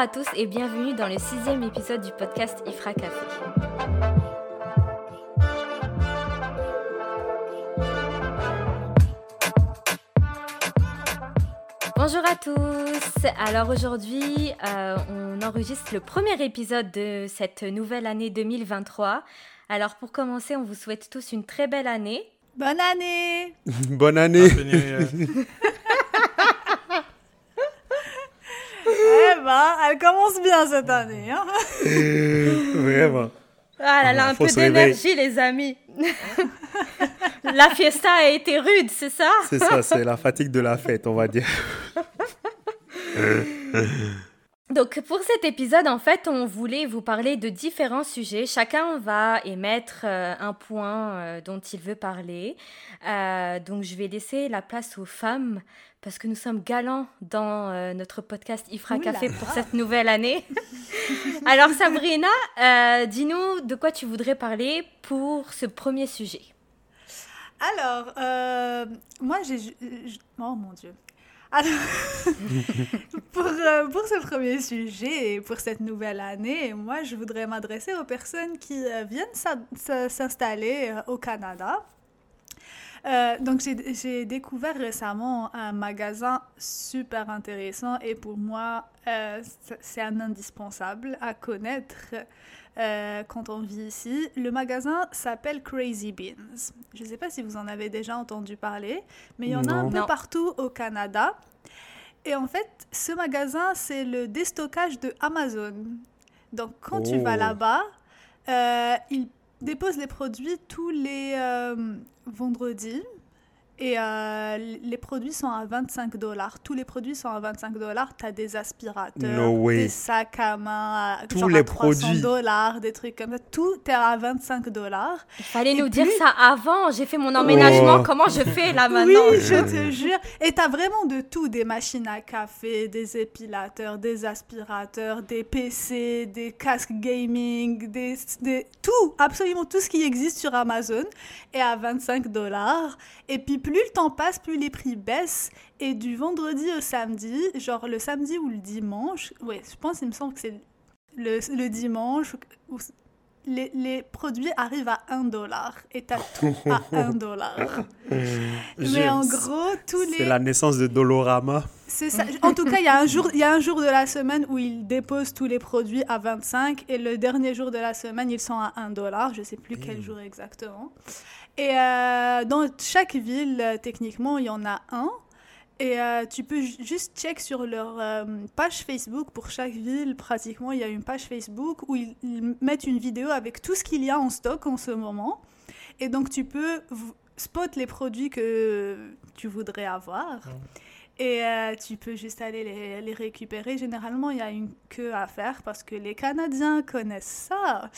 à tous et bienvenue dans le sixième épisode du podcast Ifra Café. Bonjour à tous. Alors aujourd'hui, euh, on enregistre le premier épisode de cette nouvelle année 2023. Alors pour commencer, on vous souhaite tous une très belle année. Bonne année Bonne année Eh ben, elle commence bien cette année. Hein Vraiment. Ah là là, un peu d'énergie les amis. la fiesta a été rude, c'est ça? C'est ça, c'est la fatigue de la fête, on va dire. Donc pour cet épisode, en fait, on voulait vous parler de différents sujets. Chacun va émettre euh, un point euh, dont il veut parler. Euh, donc je vais laisser la place aux femmes parce que nous sommes galants dans notre podcast Ifra Café pour cette nouvelle année. Alors Sabrina, dis-nous de quoi tu voudrais parler pour ce premier sujet. Alors, moi j'ai... Oh mon Dieu. Alors, pour, euh, pour ce premier sujet et pour cette nouvelle année, moi, je voudrais m'adresser aux personnes qui euh, viennent s'installer euh, au Canada. donc, j'ai découvert récemment un magasin super intéressant et pour moi, c'est un indispensable à connaître quand on vit ici. Le magasin s'appelle Crazy Beans. Je ne sais pas si vous en avez déjà entendu parler, mais il y en a un peu partout au Canada. Et en fait, ce magasin, c'est le déstockage de Amazon. Donc, quand tu vas oh. là-bas, euh, ils déposent les produits tous les euh, vendredis. Et euh, les produits sont à 25 dollars. Tous les produits sont à 25 dollars. Tu as des aspirateurs, des sacs à main à Tous les 300 dollars, des trucs comme ça. Tout est à 25 dollars. Il fallait nous dire ça avant. J'ai fait mon emménagement. Comment je fais là maintenant? Oui, je te jure. Et tu as vraiment de tout. Des machines à café, des épilateurs, des aspirateurs, des PC, des casques gaming, des, des... tout. Absolument tout ce qui existe sur Amazon est à 25 dollars. Et puis plus le temps passe, plus les prix baissent. Et du vendredi au samedi, genre le samedi ou le dimanche, ouais, je pense, il me semble que c'est le, le, dimanche, les, les, produits arrivent à 1 dollar et t'as tout à 1 dollar. Mais en gros, tous les... C'est la naissance de Dolorama. C'est ça. En tout cas, il y, a un jour, il y a un jour de la semaine où ils déposent tous les produits à 25 et le dernier jour de la semaine, ils sont à 1 dollar. Je sais plus quel jour exactement. Et euh, dans chaque ville, euh, techniquement, il y en a un. Et euh, tu peux juste check sur leur page Facebook pour chaque ville. Pratiquement, il y a une page Facebook où ils, mettent une vidéo avec tout ce qu'il y a en stock en ce moment. Et donc, tu peux spot les produits que tu voudrais avoir. Et euh, tu peux juste aller les, les, récupérer. Généralement, il y a une queue à faire parce que les Canadiens connaissent ça.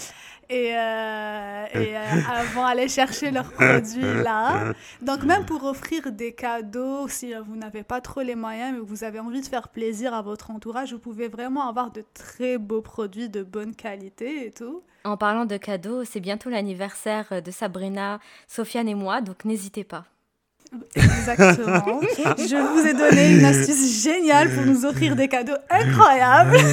Et, euh, et euh, avant aller chercher leurs produits là. Donc, même pour offrir des cadeaux, si vous n'avez pas trop les moyens, mais vous avez envie de faire plaisir à votre entourage, vous pouvez vraiment avoir de très beaux produits de bonne qualité et tout. En parlant de cadeaux, c'est bientôt l'anniversaire de Sabrina, Sofiane et moi, donc n'hésitez pas. Exactement. Je vous ai donné une astuce géniale pour nous offrir des cadeaux incroyables.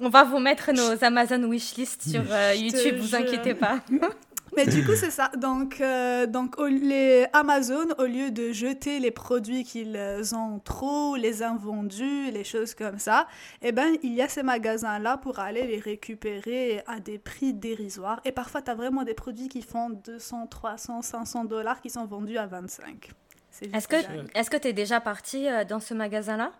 On va vous mettre nos Amazon wishlist sur euh, YouTube, vous inquiétez pas. Mais du coup, c'est ça. Donc, euh, donc les Amazon, au lieu de jeter les produits qu'ils ont trop, les invendus, les choses comme ça, eh ben, il y a ces magasins-là pour aller les récupérer à des prix dérisoires. Et parfois, tu as vraiment des produits qui font 200, 300, 500 dollars qui sont vendus à 25. Est-ce que est-ce que tu es déjà parti euh, dans ce magasin-là?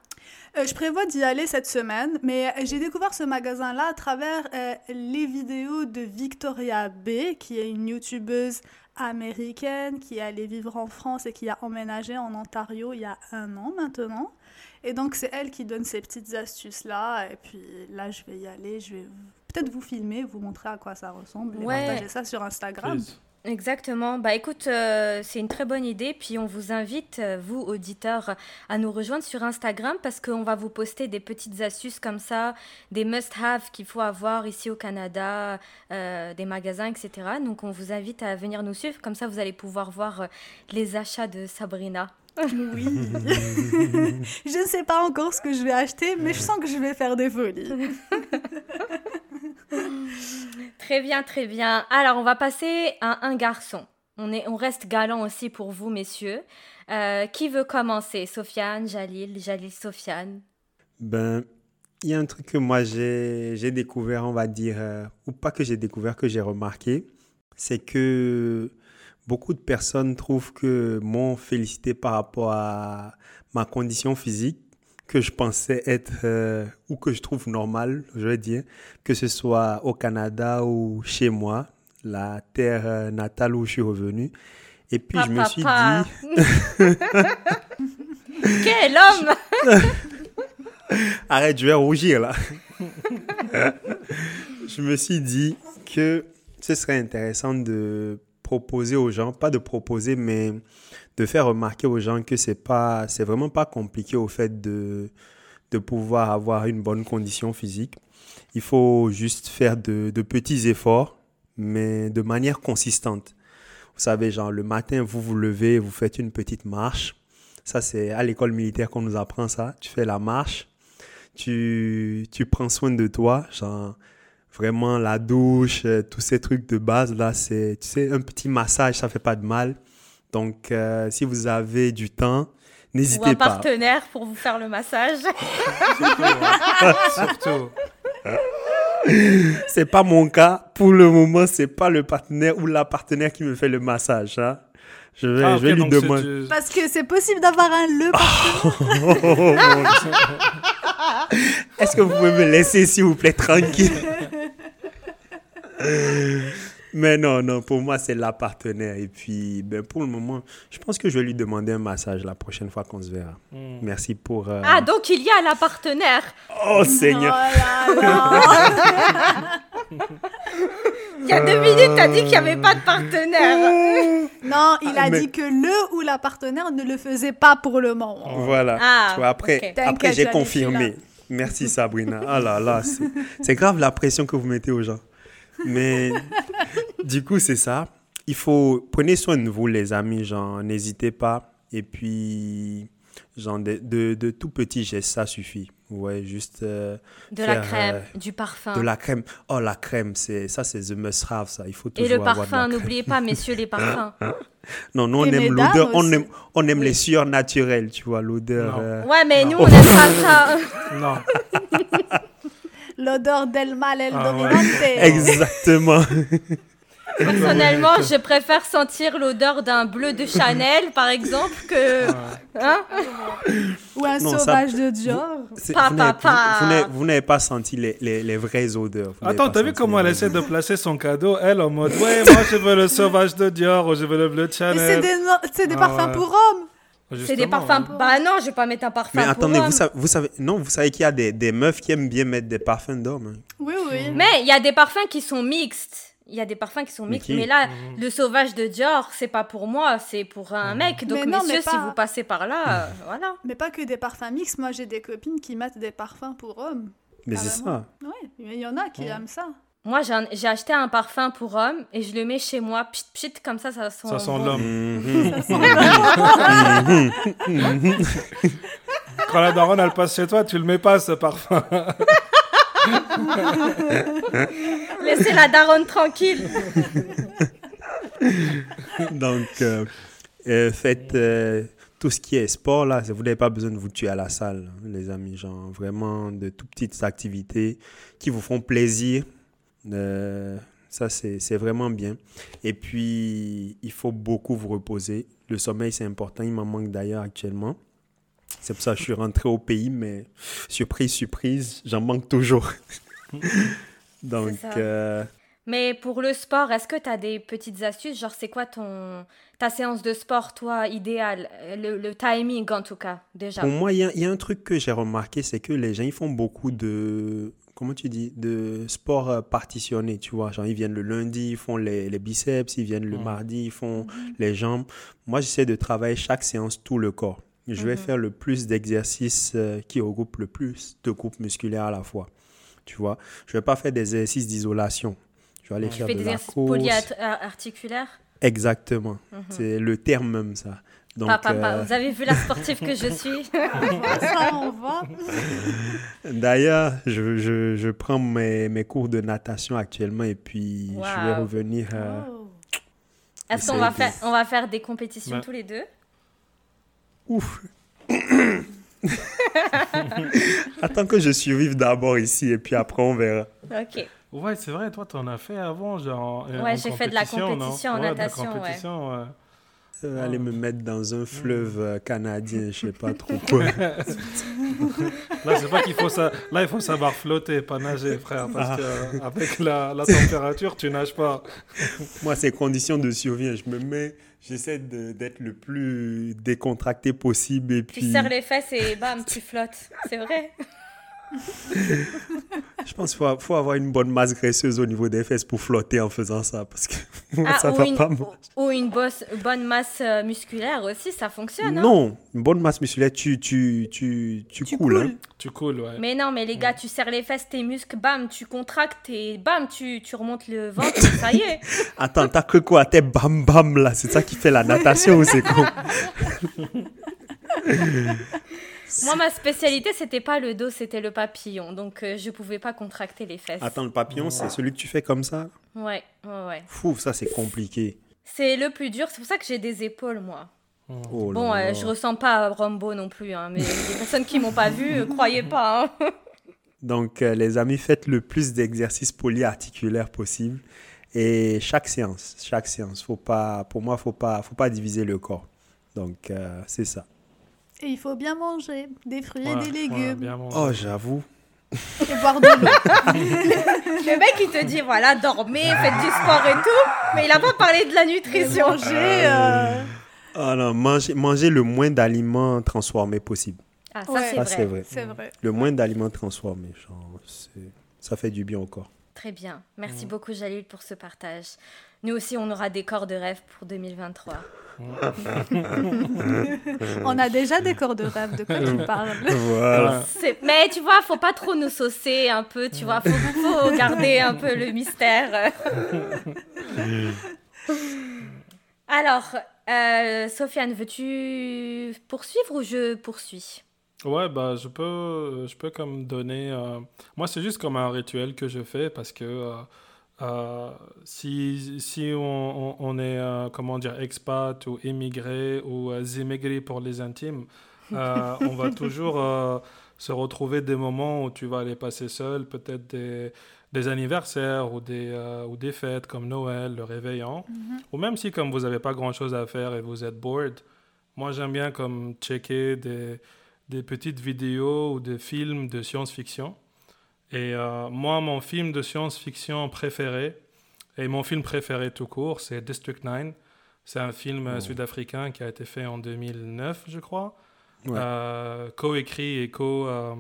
Euh, Je prévois d'y aller cette semaine, mais euh, j'ai découvert ce magasin-là à travers les vidéos de Victoria B, qui est une youtubeuse américaine qui est allée vivre en France et qui a emménagé en Ontario il y a un an maintenant. Et donc c'est elle qui donne ces petites astuces-là. Et puis là, je vais y aller, je vais peut-être vous filmer, vous montrer à quoi ça ressemble et partager ça sur Instagram. Exactement. Bah écoute, euh, c'est une très bonne idée. Puis on vous invite, euh, vous auditeurs, à nous rejoindre sur Instagram parce qu'on va vous poster des petites astuces comme ça, des must-have qu'il faut avoir ici au Canada, euh, des magasins, etc. Donc on vous invite à venir nous suivre. Comme ça, vous allez pouvoir voir les achats de Sabrina. Oui. je ne sais pas encore ce que je vais acheter, mais je sens que je vais faire des folies. Très bien, très bien. Alors, on va passer à un garçon. On, est, on reste galant aussi pour vous, messieurs. Euh, qui veut commencer? Sofiane, Jalil, Jalil, Sofiane Ben, il y a un truc que moi j'ai découvert, on va dire, euh, ou pas que j'ai découvert, que j'ai remarqué, c'est que beaucoup de personnes trouvent que m'ont félicité par rapport à ma condition physique que je pensais être euh, ou que je trouve normal, je vais dire, que ce soit au Canada ou chez moi, la terre euh, natale où je suis revenu. Et puis je me suis dit. Quel homme Arrête, je vais rougir là. je me suis dit que ce serait intéressant de proposer aux gens, pas de proposer, mais de faire remarquer aux gens que c'est pas, c'est vraiment pas compliqué au fait de, de pouvoir avoir une bonne condition physique. Il faut juste faire de, de petits efforts, mais de manière consistante. Vous savez, genre, le matin, vous vous levez, vous faites une petite marche. Ça, c'est à l'école militaire qu'on nous apprend ça. Tu fais la marche, tu, tu prends soin de toi, genre, vraiment la douche, euh, tous ces trucs de base là, c'est, tu sais, un petit massage, ça fait pas de mal. Donc, euh, si vous avez du temps, n'hésitez pas. Ou un partenaire pour vous faire le massage. Surtout. c'est pas mon cas. Pour le moment, c'est pas le partenaire ou la partenaire qui me fait le massage. Hein. Je vais, Ah, je vais ok, lui demander. du- Parce que c'est possible d'avoir un le Est-ce que vous pouvez me laisser, s'il vous plaît, tranquille? Mais non, non, pour moi, c'est la partenaire. Et puis, ben, pour le moment, je pense que je vais lui demander un massage la prochaine fois qu'on se verra. Hmm. Merci pour... euh, Ah, donc il y a la partenaire. Oh, Oh Seigneur là là. Il y a deux minutes, t'as dit qu'il n'y avait pas de partenaire. Non, il a mais- dit que le ou la partenaire ne le faisait pas pour le moment. Voilà. Ah, Tu vois, après, après j'ai confirmé. Merci Sabrina. Ah là là, c'est grave la pression que vous mettez aux gens. Mais du coup, c'est ça. Il faut prenez soin de vous, les amis. Genre, n'hésitez pas. Et puis, genre, de, de, de tout petits gestes, ça suffit. Ouais, juste euh, De la crème, euh, du parfum. de la crème. Oh, la crème, c'est ça, c'est the must have, ça. Il faut Et toujours le avoir de la parfum, n'oubliez pas, messieurs, les parfums. Non, nous, on Et aime l'odeur. On aime, on aime les sueurs naturelles, tu vois, l'odeur. Non. euh, Ouais, mais Non. nous, on n'aime pas ça. Non. L'odeur del mal el Ah ouais. dominante. Exactement. Personnellement, je préfère sentir l'odeur d'un bleu de Chanel, par exemple, que... Hein? Ou un Non, ça- sauvage de Dior. Vous pa, n'avez- pa. vous n'avez- Vous n'avez pas senti les, les, les vraies odeurs. Vous Attends, t'as vu comment elle essaie de placer son cadeau Elle en mode Ouais, moi je veux le sauvage de Dior ou je veux le bleu de c'est Chanel. des, no- c'est des Ah parfums ouais. pour hommes. C'est des parfums... ouais. Bah non, je vais pas mettre un parfum Mais pour attendez, vous savez, vous savez, non, vous savez qu'il y a des, des meufs qui aiment bien mettre des parfums d'hommes. hein. Oui, oui. Mais il y a des parfums qui sont mixtes. Il y a des parfums qui sont Mais mixtes. qui Mais là, Mhm. le sauvage de Dior, c'est pas pour moi, c'est pour un mec. Donc, Mais non, messieurs, mais si vous passez par là, euh, voilà. Mais pas que des parfums mixtes. Moi, j'ai des copines qui mettent des parfums pour hommes. Mais c'est ça. Oui, mais il y en a qui aiment ça. Moi, j'en- j'ai acheté un parfum pour homme et je le mets chez moi, pchit, pchit, comme ça, ça sent Ça sent bon. l'homme. Quand la daronne elle passe chez toi, tu le mets pas ce parfum. Laissez la daronne tranquille. Donc, euh, euh, faites euh, tout ce qui est sport, là. Vous n'avez pas besoin de vous tuer à la salle, hein, les amis. Genre, vraiment, de toutes petites activités qui vous font plaisir. Euh, ça, c'est vraiment bien. Et puis, il faut beaucoup vous reposer. Le sommeil, c'est important. Il m'en manque d'ailleurs actuellement. C'est pour ça que je suis rentré au pays, mais surprise, surprise, j'en manque toujours. Donc, euh, Mais pour le sport, est-ce que tu as des petites astuces? Genre, c'est quoi ton ta séance de sport, toi, idéale? Le, le timing, en tout cas, déjà. Pour moi, il y, y a un truc que j'ai remarqué, c'est que les gens, ils font beaucoup de, comment tu dis, de sport euh, partitionné, tu vois. Genre, ils viennent le lundi, ils font les, les biceps, ils viennent le Mhm. mardi, ils font les jambes. Moi, j'essaie de travailler chaque séance tout le corps. Je vais Mhm. faire le plus d'exercices euh, qui regroupent le plus de groupes musculaires à la fois, tu vois. Je vais pas faire des exercices d'isolation. Je vais aller Tu faire fais de des exercices polyarticulaires? Exactement. Mhm. C'est le terme même, ça. Donc, Pas, pas, pas. euh, Vous avez vu la sportive que je suis Ça, on voit. D'ailleurs, je, je, je prends mes, mes cours de natation actuellement et puis je vais revenir. euh, Oh. Est-ce qu'on va de- faire, on va faire des compétitions Ouais. tous les deux? Ouf! Attends que je survive d'abord ici et puis après on verra. Ok. Ouais, c'est vrai, toi, t'en as fait avant, genre. en- Ouais, j'ai fait de la compétition, non? en Ouais, de la natation, ouais. compétition, ouais. Euh, Aller me mettre dans un fleuve euh, canadien, je sais pas trop quoi. Là, c'est pas qu'il faut ça. Là, il faut savoir flotter, pas nager, frère, parce que euh, avec la, la température, tu nages pas. Moi, c'est conditions de survie. Je me mets, j'essaie d'être le plus décontracté possible et Tu puis serres les fesses et bam, tu flottes. C'est vrai je pense qu'il faut, faut avoir une bonne masse graisseuse au niveau des fesses pour flotter en faisant ça parce que moi, Ah, ça ou, va une, pas. moi. ou une bosse- bonne masse euh, musculaire aussi, ça fonctionne. hein. Non, une bonne masse musculaire, tu, tu, tu, tu, Tu coules. hein. coules. Tu coules, ouais. Mais non, mais les gars, tu serres les fesses, tes muscles, bam, tu contractes et bam, tu, tu remontes le ventre, ça y est. Attends, t'as que quoi T'es bam bam là, c'est ça qui fait la natation ou c'est quoi Moi, ma spécialité, c'était pas le dos, c'était le papillon. Donc, euh, je pouvais pas contracter les fesses. Attends, le papillon, c'est celui que tu fais comme ça Ouais, ouais, ouais. Fou, ça c'est compliqué. C'est le plus dur, c'est pour ça que j'ai des épaules, moi. Oh Bon, euh, je ressemble pas Rambo non plus, hein, mais les personnes qui m'ont pas vu, euh, croyez pas. hein. Donc, euh, les amis, faites le plus d'exercices polyarticulaires possible. Et chaque séance, chaque séance, faut pas, pour moi, faut pas, faut pas diviser le corps. Donc, euh, c'est ça. Et il faut bien manger des fruits et des légumes. Oh, j'avoue. et boire de l'eau. Le mec, il te dit, voilà, dormez, faites du sport et tout, mais il a pas parlé de la nutrition. manger. euh, Oh non, manger, manger le moins d'aliments transformés possible. Ah, ça, Ouais. c'est vrai. c'est vrai. Le moins d'aliments transformés, genre, ça fait du bien au corps. Très bien. Merci beaucoup, Jalil, pour ce partage. Nous aussi, on aura des corps de rêve pour 2023. On a déjà des corps de rêve. De quoi tu parles Voilà. Mais tu vois, faut pas trop nous saucer un peu, tu vois. Faut, faut garder un peu le mystère. Alors, euh, Sofiane, veux-tu poursuivre ou je poursuis? Ouais, bah, je peux, je peux comme donner. euh, Moi, c'est juste comme un rituel que je fais parce que euh, euh, si, si on, on- est, euh, comment dire, expat ou émigré ou euh, zémigré pour les intimes, euh, on va toujours se retrouver des moments où tu vas aller passer seul, peut-être des, des anniversaires ou des, ou des fêtes comme Noël, le réveillon. Ou même si, comme vous n'avez pas grand-chose à faire et vous êtes bored, moi, j'aime bien comme checker des des petites vidéos ou des films de science-fiction. Et euh, moi, mon film de science-fiction préféré, et mon film préféré tout court, c'est District 9. C'est un film euh, Oh. sud-africain qui a été fait en 2009, je crois. Ouais. Euh, co-écrit et co, euh,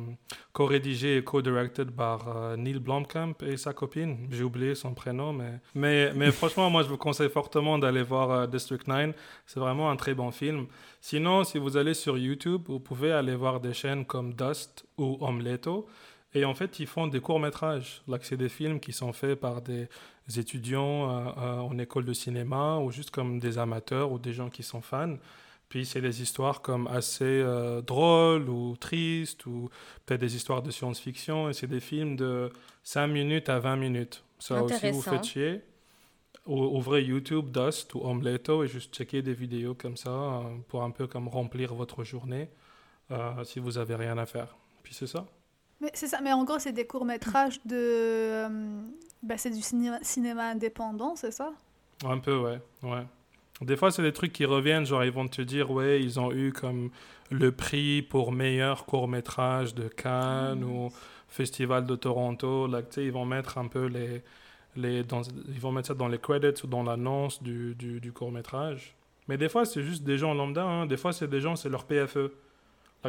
co-rédigé et co-directed par euh, Neil Blomkamp et sa copine. J'ai oublié son prénom, mais, mais, mais franchement, moi, je vous conseille fortement d'aller voir District 9. C'est vraiment un très bon film. Sinon, si vous allez sur YouTube, vous pouvez aller voir des chaînes comme Dust ou Omleto. Et en fait, ils font des courts-métrages. Là, c'est des films qui sont faits par des étudiants euh, euh, en école de cinéma ou juste comme des amateurs ou des gens qui sont fans. Puis c'est des histoires comme assez euh, drôles ou tristes ou peut-être des histoires de science-fiction. Et c'est des films de 5 minutes à 20 minutes. Ça aussi, vous faites chier. ou- Ouvrez YouTube, Dust ou Omleto et juste checker des vidéos comme ça euh, pour un peu comme remplir votre journée euh, si vous avez rien à faire. Puis c'est ça. Mais c'est ça. Mais en gros, c'est des courts métrages de. euh, bah, c'est du cinéma, cinéma indépendant, c'est ça? Un peu, ouais. ouais. Des fois, c'est des trucs qui reviennent, genre ils vont te dire, ouais, ils ont eu comme le prix pour meilleur court-métrage de Cannes ou Festival de Toronto. Là, tu sais, ils vont mettre un peu les... les dans, ils vont mettre ça dans les credits ou dans l'annonce du, du, du court-métrage. Mais des fois, c'est juste des gens lambda. hein. Des fois, c'est des gens, c'est leur PFE.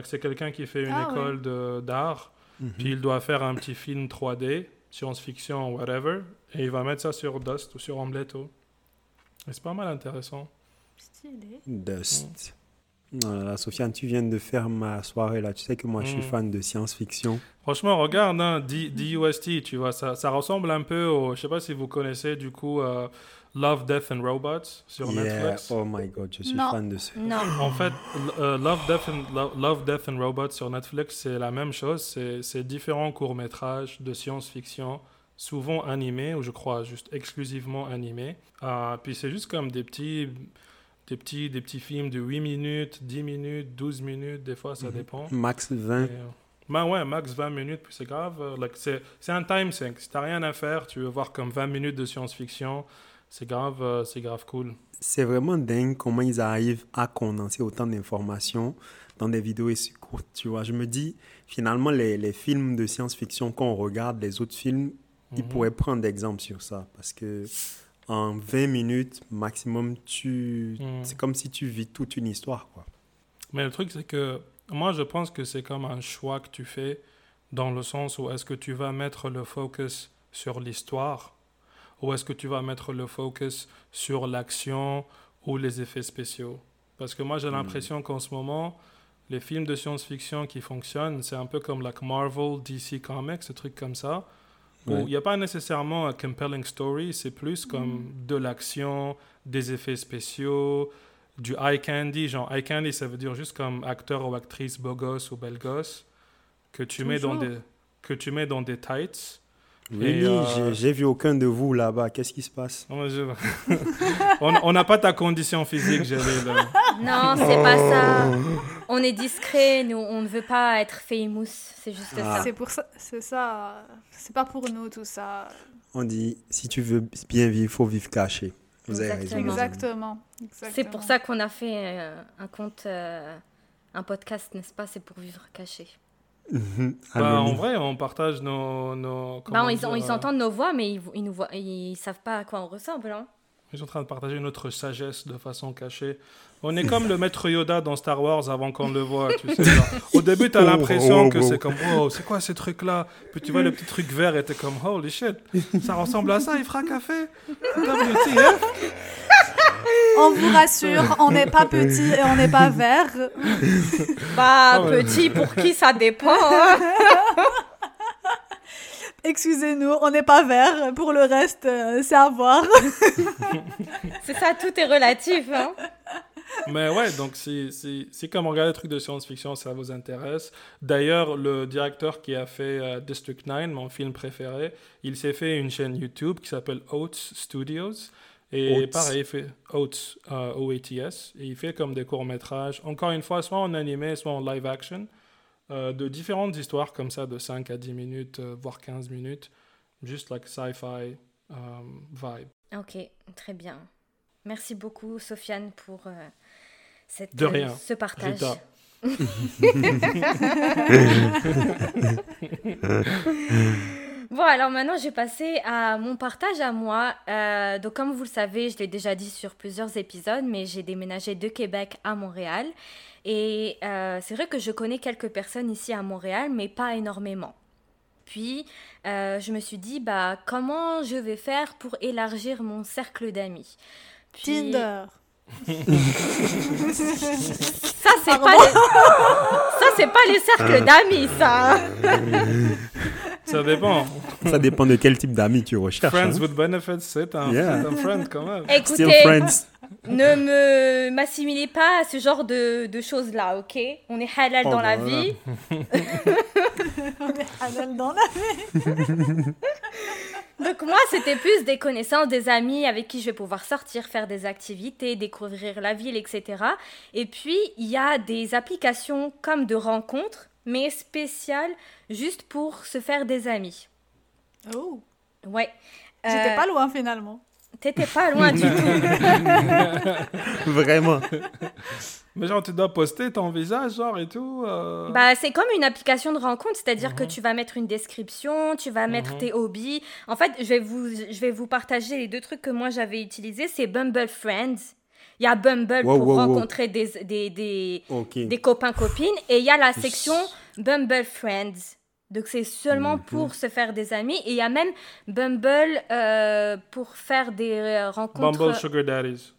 C'est quelqu'un qui fait une Ah, école d'art, Mhm. puis il doit faire un petit film 3D, science-fiction, whatever, et il va mettre ça sur Dust ou sur Ombletto. Et c'est pas mal intéressant. Stylé. Dust. Voilà, Sofiane, tu viens de faire ma soirée là. Tu sais que moi, je suis Mm. fan de science-fiction. Franchement, regarde, hein, DUST, tu vois, ça, ça ressemble un peu au. Je sais pas si vous connaissez du coup euh, Love, Death and Robots sur Yeah. Netflix. Oh my god, je suis Non. fan de ce. Non. En fait, euh, Love, Death and, Lo- Love, Death and Robots sur Netflix, c'est la même chose. C'est c'est différents courts-métrages de science-fiction, souvent animés, ou je crois juste exclusivement animés. Euh, puis c'est juste comme des petits, des, petits, des petits films de 8 minutes, 10 minutes, 12 minutes, des fois, ça Mhm. dépend. Max 20. Et, ben ouais, max 20 minutes, puis c'est grave. euh, like, c'est un time sink. Si t'as rien à faire, tu veux voir comme 20 minutes de science-fiction, c'est grave, euh, c'est grave cool. C'est vraiment dingue comment ils arrivent à condenser autant d'informations dans des vidéos aussi courtes. Tu vois, je me dis, finalement, les, les films de science-fiction, quand on regarde les autres films, ils Mhm. pourraient prendre d'exemple sur ça. Parce que en 20 minutes maximum, tu... Mhm. c'est comme si tu vis toute une histoire. Quoi. Mais le truc, c'est que moi, je pense que c'est comme un choix que tu fais dans le sens où est-ce que tu vas mettre le focus sur l'histoire ou est-ce que tu vas mettre le focus sur l'action ou les effets spéciaux? Parce que moi, j'ai Hmm. l'impression qu'en ce moment, les films de science-fiction qui fonctionnent, c'est un peu comme like Marvel, DC Comics, ce truc comme ça. Où il n'y a pas nécessairement un compelling story, c'est plus comme de l'action, des effets spéciaux, du eye candy. Genre, eye candy, ça veut dire juste comme acteur ou actrice beau gosse ou belle gosse que tu, mets dans des, que tu mets dans des tights. Really, euh, j'ai- vu aucun de vous là-bas. Qu'est-ce qui se passe? Je- on n'a pas ta condition physique, j'allais là. Non, c'est pas ça. On est discret, nous, on ne veut pas être famous. C'est juste Ah. ça. C'est pour ça, c'est ça. C'est pas pour nous tout ça. On dit, si tu veux bien vivre, il faut vivre caché. Vous avez raison. Exactement. Exactement. Exactement. C'est pour ça qu'on a fait euh, un compte, euh, un podcast, n'est-ce pas? C'est pour vivre caché. Bah, en vrai, on partage nos. nos Bah, comment ils, dire, ils euh, entendent nos voix, mais ils, ils nous voient, ils savent pas à quoi on ressemble. Hein. Ils sont en train de partager notre sagesse de façon cachée. On est comme le maître Yoda dans Star Wars avant qu'on le voit, tu sais. genre. Au début, t'as Oh, l'impression oh, que oh. c'est comme, oh, c'est quoi ces trucs-là Puis tu vois le petit truc vert et t'es comme, holy shit, ça ressemble à ça, il fera café? WTF On vous rassure, on n'est pas petit et on n'est pas vert. Bah, Ah ouais. petit, pour qui ça dépend hein? Excusez-nous, on n'est pas vert. Pour le reste, euh, c'est à voir. C'est ça, tout est relatif. Hein. Mais ouais, donc si comme on regarde des trucs de science-fiction, ça vous intéresse. D'ailleurs, le directeur qui a fait euh, District 9, mon film préféré, il s'est fait une chaîne YouTube qui s'appelle Oats Studios. Et Oats. pareil, il fait Oats, euh, O-A-T-S. Et il fait comme des courts-métrages, encore une fois, soit en animé, soit en live action, euh, de différentes histoires comme ça, de 5 à 10 minutes, euh, voire 15 minutes. Juste like sci-fi um, vibe. Ok, très bien. Merci beaucoup, Sofiane, pour euh, cette, De euh, rien. ce partage. Bon, alors maintenant, je vais passer à mon partage à moi. Euh, donc, comme vous le savez, je l'ai déjà dit sur plusieurs épisodes, mais j'ai déménagé de Québec à Montréal. Et euh, c'est vrai que je connais quelques personnes ici à Montréal, mais pas énormément. Puis, euh, je me suis dit, bah, comment je vais faire pour élargir mon cercle d'amis? Puis- Tinder. Ça, c'est pas les... ça, c'est pas les cercles d'amis, ça. Ça dépend. Ça dépend de quel type d'amis tu recherches. Friends hein. with benefits, c'est un, Yeah. un friend quand même. Still Écoutez, friends. Ne me m'assimilez pas à ce genre de, de choses-là, ok? On est halal Oh, dans la voilà. vie. On est halal dans la Donc moi, c'était plus des connaissances, des amis avec qui je vais pouvoir sortir, faire des activités, découvrir la ville, etc. Et puis, il y a des applications comme de rencontres, mais spéciales, juste pour se faire des amis. Oh, Ouais. j'étais Euh, pas loin finalement. T'étais pas loin du tout. Vraiment. Mais genre, tu dois poster ton visage, genre, et tout. euh. Bah, c'est comme une application de rencontre, c'est-à-dire que tu vas mettre une description, tu vas mettre tes hobbies. En fait, je vais vous, je vais vous partager les deux trucs que moi j'avais utilisés. C'est Bumble Friends. Il y a Bumble Wow, pour wow, wow. rencontrer des, des, des, des copains-copines. Et il y a la section Bumble Friends. Donc c'est seulement Mhm. pour se faire des amis. Et il y a même Bumble euh, pour faire des euh, rencontres. Bumble Sugar Daddies.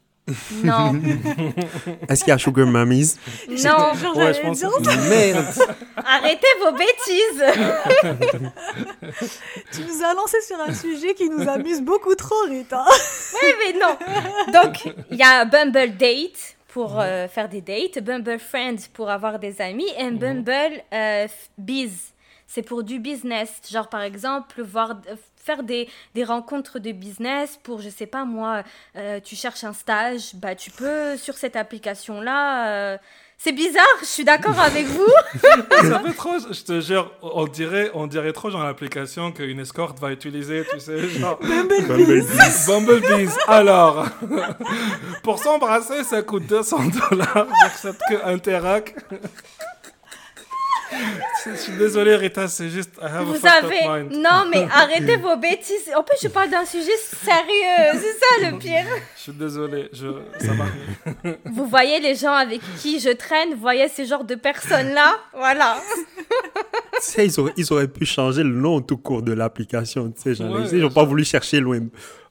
Non. Est-ce qu'il y a Sugar Mummies? Non. Ouais, je pense. Merde Arrêtez vos bêtises. Tu nous as lancé sur un sujet qui nous amuse beaucoup trop, Rita. Oui, mais non. Donc, il y a Bumble Date pour euh, faire des dates, Bumble Friends pour avoir des amis, et Bumble euh, Biz. C'est pour du business. Genre, par exemple, voir, euh, faire des, des rencontres de business pour, je sais pas moi, euh, tu cherches un stage, bah, tu peux sur cette application-là. euh, c'est bizarre, je suis d'accord avec vous. Ça fait trop, je te jure, on dirait, on dirait trop genre l'application qu'une escorte va utiliser, tu sais, genre Bumblebees. Bumblebees. Alors, pour s'embrasser, ça coûte 200 dollars, j'accepte que Interac. Je suis désolé, Rita, c'est juste, I have a Vous up avez... mind. Non, mais arrêtez vos bêtises. En plus, je parle d'un sujet sérieux. C'est ça le pire. Je suis désolé, je, ça m'arrive. Vous voyez les gens avec qui je traîne, vous voyez ces genres de personnes-là? Voilà. Tu sais, ils auraient, ils auraient pu changer le nom tout court de l'application. Tu sais, Ouais, ils n'ont ça- pas voulu chercher loin.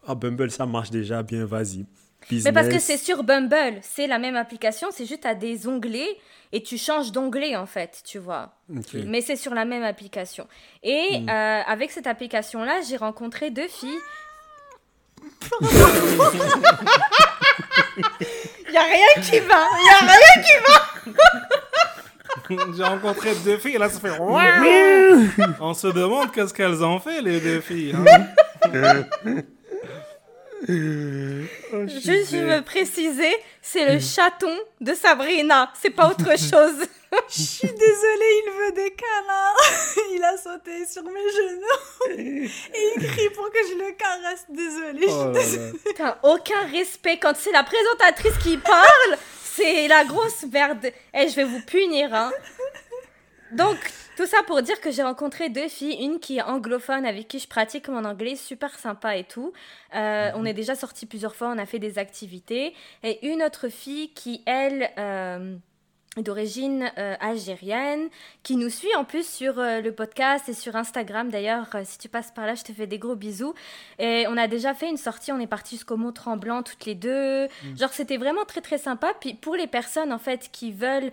Ah, Bumble, ça marche déjà bien, vas-y. Mais parce que c'est sur Bumble, c'est la même application, c'est juste à des onglets et tu changes d'onglet en fait, tu vois. Mais c'est sur la même application. Et Hmm. euh, avec cette application-là, j'ai rencontré deux filles. Il y a rien qui va, il y a rien qui J'ai rencontré deux filles, et là, ça fait... On se demande qu'est-ce qu'elles ont fait, les deux filles. hein. Juste, je veux préciser, c'est le chaton de Sabrina, c'est pas autre chose. Je suis désolée, il veut des câlins. Il a sauté sur mes genoux. Et il crie pour que je le caresse. Désolée. Oh là là. Putain, aucun respect. Quand c'est la présentatrice qui parle, c'est la grosse merde. Eh, je vais vous punir, hein. Donc, tout ça pour dire que j'ai rencontré deux filles. Une qui est anglophone, avec qui je pratique mon anglais, super sympa et tout. Euh, On est déjà sortis plusieurs fois, on a fait des activités. Et une autre fille qui, elle... euh, d'origine euh, algérienne, qui nous suit en plus sur euh, le podcast et sur Instagram. D'ailleurs, euh, si tu passes par là, je te fais des gros bisous. Et on a déjà fait une sortie, on est parti jusqu'au Mont Tremblant toutes les deux. Genre, c'était vraiment très très sympa. Puis pour les personnes en fait qui veulent,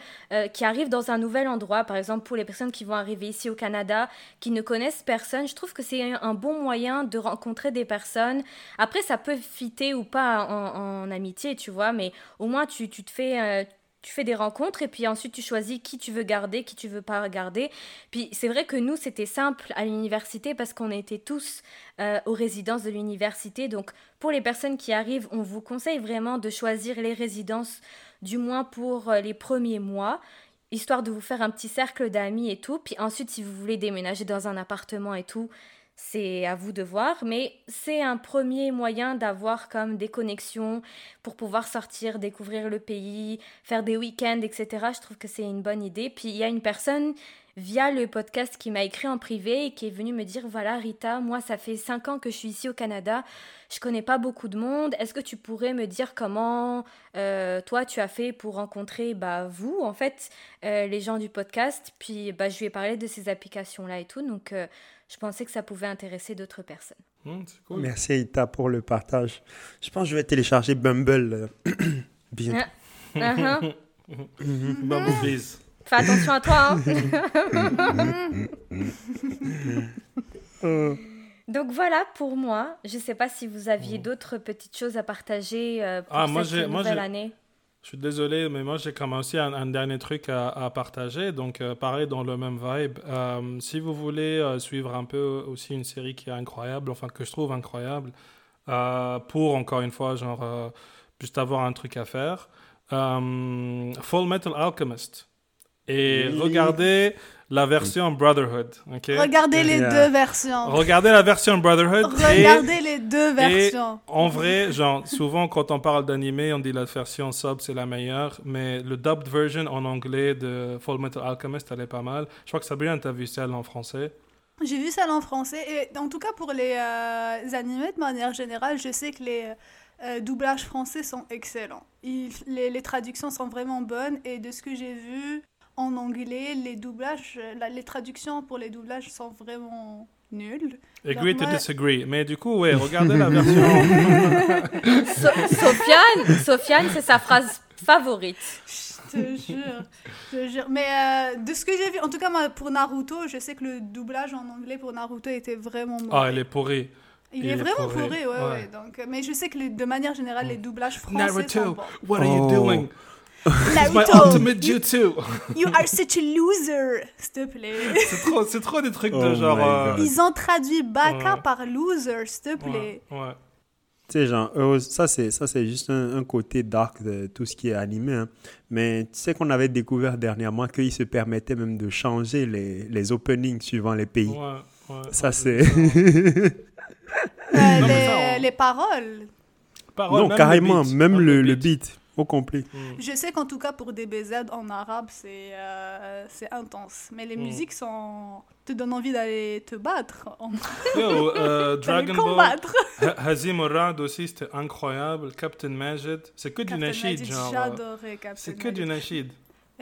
qui arrivent dans un nouvel endroit, par exemple pour les personnes qui vont arriver ici au Canada, qui ne connaissent personne, je trouve que c'est un, un bon moyen de rencontrer des personnes. Après, ça peut fitter ou pas en, en amitié, tu vois, mais au moins tu, tu te fais. Tu fais des rencontres et puis ensuite tu choisis qui tu veux garder, qui tu veux pas garder. Puis c'est vrai que nous, c'était simple à l'université parce qu'on était tous euh, aux résidences de l'université. Donc pour les personnes qui arrivent, on vous conseille vraiment de choisir les résidences, du moins pour euh, les premiers mois, histoire de vous faire un petit cercle d'amis et tout. Puis ensuite, si vous voulez déménager dans un appartement et tout, c'est à vous de voir, mais c'est un premier moyen d'avoir comme des connexions pour pouvoir sortir, découvrir le pays, faire des week-ends, etc. Je trouve que c'est une bonne idée. Puis il y a une personne via le podcast qui m'a écrit en privé et qui est venue me dire voilà Rita, moi ça fait cinq ans que je suis ici au Canada, je connais pas beaucoup de monde. Est-ce que tu pourrais me dire comment euh, toi tu as fait pour rencontrer bah vous en fait euh, les gens du podcast? Puis bah je lui ai parlé de ces applications là et tout, donc euh, je pensais que ça pouvait intéresser d'autres personnes. Hum, c'est cool. Merci Ita pour le partage. Je pense que je vais télécharger Bumble euh, bientôt. Uh-huh. Bumblebees. Fais attention à toi. hein. Donc voilà pour moi. Je sais pas si vous aviez d'autres petites choses à partager euh, pour Ah, moi, cette moi, nouvelle j'ai- année. Je suis désolé, mais moi j'ai comme aussi un, un dernier truc à, à partager. Donc, euh, pareil, dans le même vibe. Euh, si vous voulez euh, suivre un peu aussi une série qui est incroyable, enfin que je trouve incroyable, euh, pour encore une fois, genre, euh, juste avoir un truc à faire, euh, Full Metal Alchemist. Et Oui. regardez la version Brotherhood. Regardez les Yeah. deux versions. Regardez la version Brotherhood. et- Regardez les deux versions. en vrai, genre, souvent quand on parle d'animé, on dit la version sub c'est la meilleure, mais le dubbed version en anglais de Full Metal Alchemist, elle est pas mal. Je crois que Sabrina, t'as vu celle en français. J'ai vu ça en français. Et en tout cas, pour les euh, animés, de manière générale, je sais que les euh, doublages français sont excellents. Ils- les, les traductions sont vraiment bonnes. Et de ce que j'ai vu en anglais, les doublages, euh, la- les traductions pour les doublages sont vraiment, nul. Agree to moi- disagree. Mais du coup, ouais, regardez la version. So- Sofiane, Sofiane, c'est sa phrase favorite. Je te jure, je te jure. Mais euh, de ce que j'ai vu, en tout cas moi, pour Naruto, je sais que le doublage en anglais pour Naruto était vraiment mauvais. Ah, elle est pourrie. Il il est est vraiment pourri, pourri, ouais, ouais. ouais. Donc, euh, mais je sais que de manière générale, les doublages français sont Naruto, bons. what are you Oh. It's my Naruto, ultimate jutsu. you are such a loser, s'il te plaît. c'est trop, c'est trop des trucs Oh de genre. my euh. Ils ont traduit Baka Ouais. par loser, s'il te plaît. ouais, ouais. Tu sais, genre, ça, c'est, ça, c'est juste un, un côté dark de tout ce qui est animé. hein. Mais tu sais qu'on avait découvert dernièrement qu'ils se permettaient même de changer les, les openings suivant les pays. Ouais, ouais, Ça, c'est. Euh, les, ça, on- les paroles. Paroles, non, même carrément, le beat, même le, le beat au complet. Mm. Je sais qu'en tout cas pour DBZ en arabe, c'est euh, c'est intense. Mais les Mm. musiques sont... te donnent envie d'aller te battre. En... Yo, euh, Dragon Ball, combattre. Hazim Orad aussi, c'était incroyable. Captain Majid, c'est que du Nashid, genre. euh, J'adorais Captain C'est que du Majid. Nashid.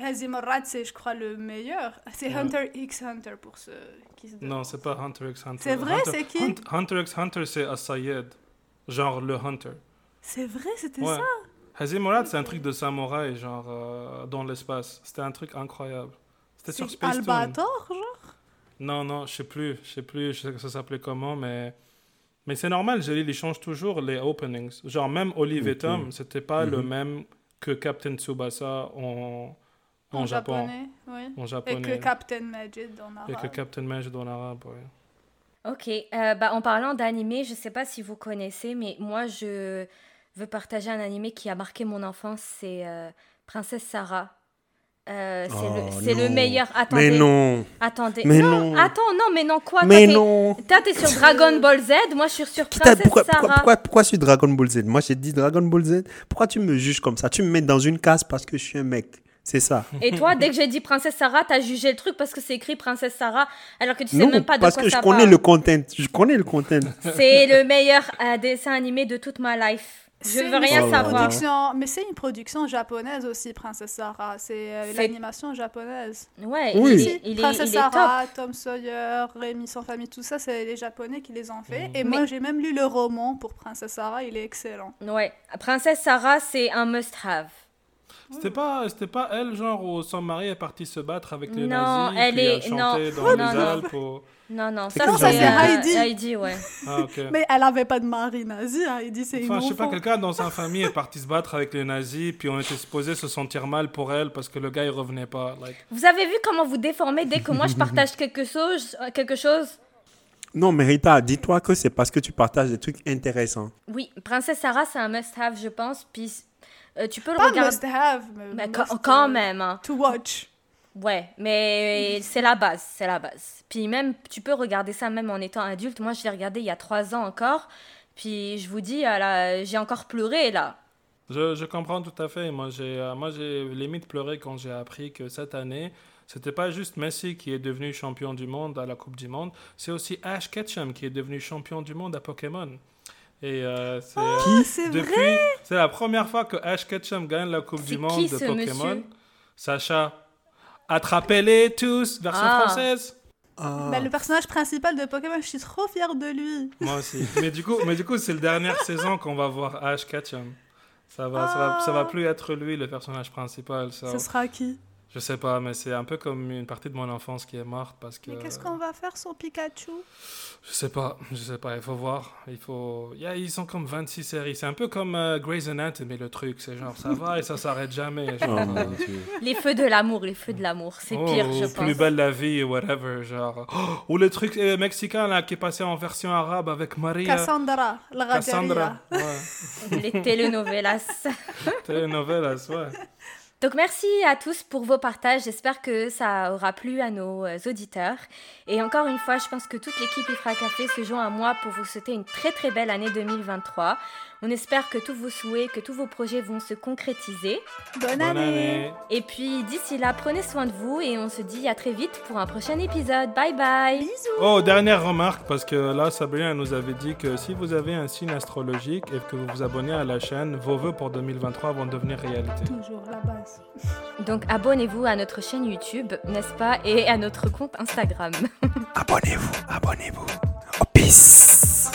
Hazim Rad, c'est je crois le meilleur. C'est Ouais. Hunter x Hunter pour ceux qui se Non, demandent. c'est pas Hunter x Hunter. C'est vrai, Hunter- c'est qui? Hunt- Hunter x Hunter, c'est Asayed. Genre le Hunter. C'est vrai, c'était Ouais. ça? Hazim Orad, c'est un truc de samouraï, genre euh, dans l'espace. C'était un truc incroyable. C'était sur Space Toon. Albator, genre? Non, non, je sais plus. Je sais plus je sais que ça s'appelait comment, mais. Mais c'est normal, Jalil, il change toujours les openings. Genre, même Olive et. Tom, c'était pas le Mhm. même que Captain Tsubasa en, en, En, Japon. japonais, oui. En Et japonais. que Captain Majid en Et arabe. que Captain Majid en arabe, ouais. Ok, euh, bah, en parlant d'animé, je sais pas si vous connaissez, mais moi je veux partager un animé qui a marqué mon enfance, c'est euh, Princesse Sarah. Euh, c'est Oh, le, non. meilleur. Attendez, Mais non, attendez. mais non, non. attends, non, mais non, quoi mais toi, non. Toi, t'es sur Dragon Ball Z, moi je suis sur Princesse pourquoi, Sarah. pourquoi, pourquoi, pourquoi sur Dragon Ball Z? Moi, j'ai dit Dragon Ball Z. Pourquoi tu me juges comme ça? Tu me mets dans une case parce que je suis un mec. C'est ça. Et toi, dès que j'ai dit Princesse Sarah, t'as jugé le truc parce que c'est écrit Princesse Sarah, alors que tu sais non, même pas de parce quoi que je ça connais parle. le content. Je connais le content. C'est le meilleur euh, dessin animé de toute ma life. Je veux rien savoir. Production- Mais c'est une production japonaise aussi, Princesse Sarah. C'est euh, l'animation japonaise. Ouais, Oui. il, il, Princesse il est top. Sarah, Tom Sawyer, Rémi sans famille, tout ça, c'est les Japonais qui les ont fait. Et Mais- moi, j'ai même lu le roman pour Princesse Sarah, il est excellent. Ouais, Princesse Sarah, c'est un must-have. C'était pas, c'était pas elle, genre, où son mari est parti se battre avec les Non, nazis, elle puis est- a chanté non. dans Oh, les non, non. Alpes. ou- Non, non, C'est ça, c'est euh, Heidi. Heidi, ouais. Ah, ok. Mais elle avait pas de mari nazi, hein, dit c'est une Enfin, je sais pas, quelqu'un dans sa famille est parti se battre avec les nazis, puis on était supposé se sentir mal pour elle parce que le gars il revenait pas. Like, Vous avez vu comment vous déformez dès que moi je partage quelque chose, euh, quelque chose? Non, mais Rita, dis-toi que c'est parce que tu partages des trucs intéressants. Oui, Princesse Sarah, c'est un must-have, je pense. Puis euh, tu peux le Pas regarder. must have, mais Mais must, quand, quand même. hein. To watch. Ouais, mais c'est la base, c'est la base. Puis même, tu peux regarder ça même en étant adulte. Moi, je l'ai regardé il y a trois ans encore. Puis je vous dis, j'ai encore pleuré là. je, je comprends tout à fait. Moi, j'ai, euh, moi, j'ai limite pleuré quand j'ai appris que cette année, c'était pas juste Messi qui est devenu champion du monde à la Coupe du Monde, c'est aussi Ash Ketchum qui est devenu champion du monde à Pokémon. Et euh, c'est, Ah, Qui c'est vrai? depuis, c'est la première fois que Ash Ketchum gagne la Coupe du monde de Pokémon. Sacha, attrapez-les tous, version Ah. française. Ah. Bah, le personnage principal de Pokémon, je suis trop fière de lui. Moi aussi. mais du coup, mais du coup, c'est la dernière saison qu'on va voir Ash Ketchum. Ça va, ça va, ça va plus être lui le personnage principal. ça. Ce sera qui? Je sais pas, mais c'est un peu comme une partie de mon enfance qui est morte parce que. Mais qu'est-ce qu'on va faire sans Pikachu? Je sais pas, je sais pas. Il faut voir. Il faut. Yeah, ils sont comme 26 séries. C'est un peu comme euh, Grey's Anatomy le truc. C'est genre ça va et ça s'arrête jamais. Oh, Genre, euh. Les feux de l'amour, les feux de l'amour. C'est oh, pire, je Plus pense. belle la vie, whatever. Genre. Oh, ou le truc euh, mexicain là qui est passé en version arabe avec Maria. Cassandra, la Cassandra. Cassandra. Ouais. Les telenovelas. Telenovelas, ouais. Donc merci à tous pour vos partages. J'espère que ça aura plu à nos euh, auditeurs. Et encore une fois, je pense que toute l'équipe Ifra Café se joint à moi pour vous souhaiter une très très belle année 2023. On espère que tous vos souhaits, que tous vos projets vont se concrétiser. Bonne, Bonne année. Et puis d'ici là, prenez soin de vous et on se dit à très vite pour un prochain épisode. Bye bye Oh, dernière remarque, parce que là, Sabrina nous avait dit que si vous avez un signe astrologique et que vous vous abonnez à la chaîne, vos vœux pour 2023 vont devenir réalité. Toujours la base. Donc abonnez-vous à notre chaîne YouTube, n'est-ce pas, et à notre compte Instagram. abonnez-vous, abonnez-vous. Oh, peace